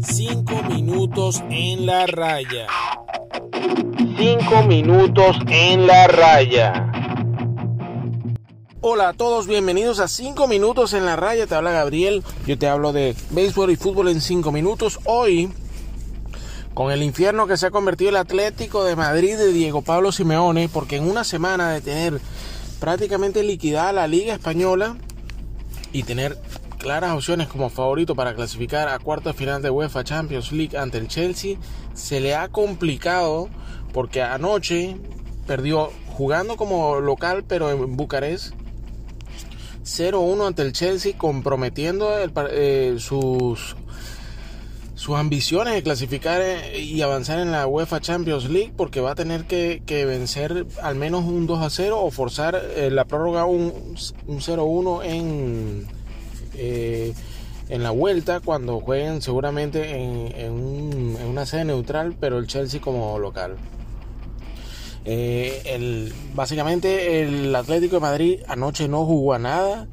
Cinco minutos en la raya. Cinco minutos en la raya. Hola a todos, bienvenidos a 5 minutos en la raya. Te habla Gabriel. Yo te hablo de béisbol y fútbol en 5 minutos. Hoy, con el infierno que se ha convertido el Atlético de Madrid de Diego Pablo Simeone, porque en una semana de tener prácticamente liquidada la Liga Española y tener claras opciones como favorito para clasificar a cuarto de final de UEFA Champions League ante el Chelsea, se le ha complicado porque anoche perdió jugando como local pero en Bucarest 0-1 ante el Chelsea comprometiendo eh, sus sus ambiciones de clasificar eh, y avanzar en la UEFA Champions League porque va a tener que, vencer al menos un 2 a 0 o forzar eh, la prórroga un, un 0-1 en, eh, en la vuelta cuando jueguen seguramente en, una sede neutral pero el Chelsea como local. el, básicamente el Atlético de Madrid anoche no jugó a nada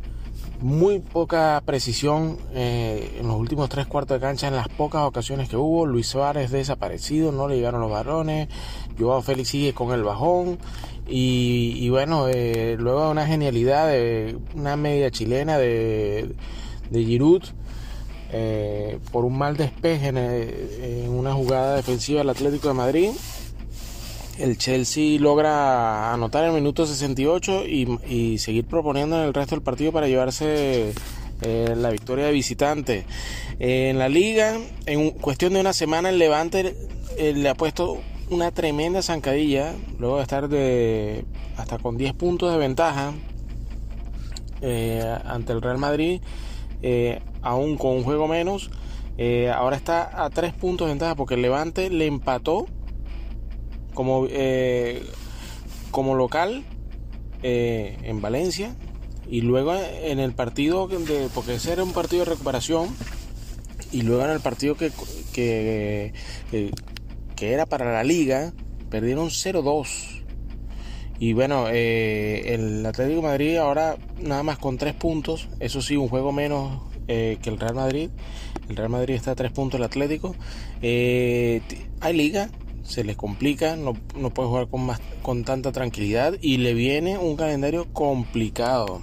muy poca precisión eh, en los últimos tres cuartos de cancha en las pocas ocasiones que hubo. Luis Suárez desaparecido, no le llegaron los varones. Joao Félix sigue con el bajón. Y, bueno, eh, luego una genialidad de una media chilena de, de Giroud. Eh, por un mal despeje en, una jugada defensiva del Atlético de Madrid el Chelsea logra anotar en el minuto 68 y, seguir proponiendo en el resto del partido para llevarse eh, la victoria de visitante. en la liga, en cuestión de una semana, el Levante eh, le ha puesto una tremenda zancadilla, luego de estar de hasta con 10 puntos de ventaja eh, ante el Real Madrid, aún con un juego menos. ahora está a 3 puntos de ventaja porque el Levante le empató como, eh, como local eh, en Valencia y luego en el partido, de, porque ese era un partido de recuperación, y luego en el partido que, que, que, era para la liga, perdieron 0-2. Y bueno, eh, el Atlético Madrid ahora nada más con 3 puntos, eso sí, un juego menos que el Real Madrid. El Real Madrid está a 3 puntos el Atlético. hay liga, se les complica, no, no puede jugar con, más, con tanta tranquilidad y le viene un calendario complicado.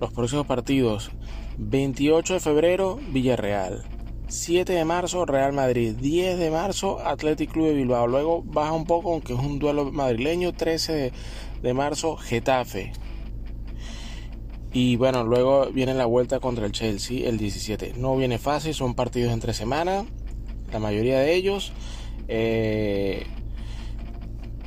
Los próximos partidos, 28 de febrero, Villarreal. 7 de marzo, Real Madrid. 10 de marzo, Athletic Club de Bilbao. Luego baja un poco, aunque es un duelo madrileño. 13 de marzo, Getafe. Y bueno, luego viene la vuelta contra el Chelsea el 17. No viene fácil, son partidos entre semana, la mayoría de ellos. Eh,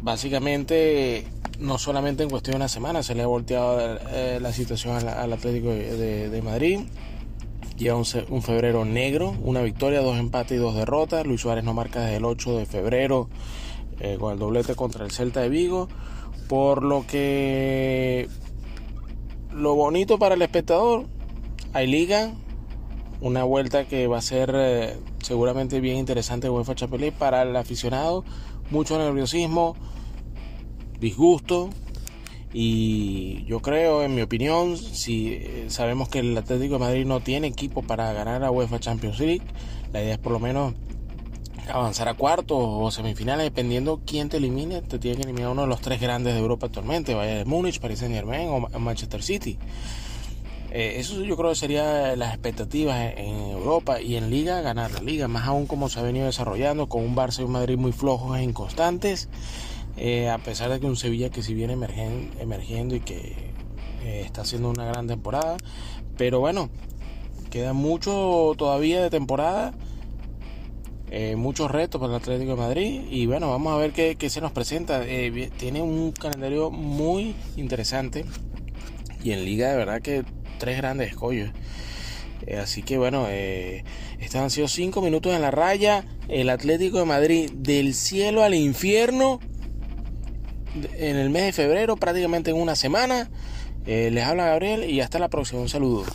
básicamente, no solamente en cuestión de una semana se le ha volteado eh, la situación al, Atlético de, Madrid. Lleva un, febrero negro, una victoria, dos empates y dos derrotas. Luis Suárez no marca desde el 8 de febrero eh, con el doblete contra el Celta de Vigo. Por lo que lo bonito para el espectador, hay liga, una vuelta que va a ser seguramente bien interesante UEFA Champions para el aficionado, mucho nerviosismo, disgusto y yo creo, en mi opinión, si eh, sabemos que el Atlético de Madrid no tiene equipo para ganar a UEFA Champions League, la idea es por lo menos avanzar a cuartos o semifinales, dependiendo quién te elimine, te tiene que eliminar uno de los tres grandes de Europa actualmente, vaya de Múnich, Paris Saint Germain o Manchester City. Eh, eso yo creo que sería las expectativas en Europa y en Liga, ganar la Liga, más aún como se ha venido desarrollando con un Barça y un Madrid muy flojos e inconstantes, eh, a pesar de que un Sevilla que si viene emergiendo y que eh, está haciendo una gran temporada, pero bueno, queda mucho todavía de temporada. muchos retos para el Atlético de Madrid y bueno, vamos a ver qué, qué se nos presenta. tiene un calendario muy interesante y en liga de verdad que tres grandes escollos. Eh, así que bueno, eh, estos han sido cinco minutos en la raya. El Atlético de Madrid del cielo al infierno en el mes de febrero, prácticamente en una semana. Eh, les habla Gabriel y hasta la próxima. Un saludo.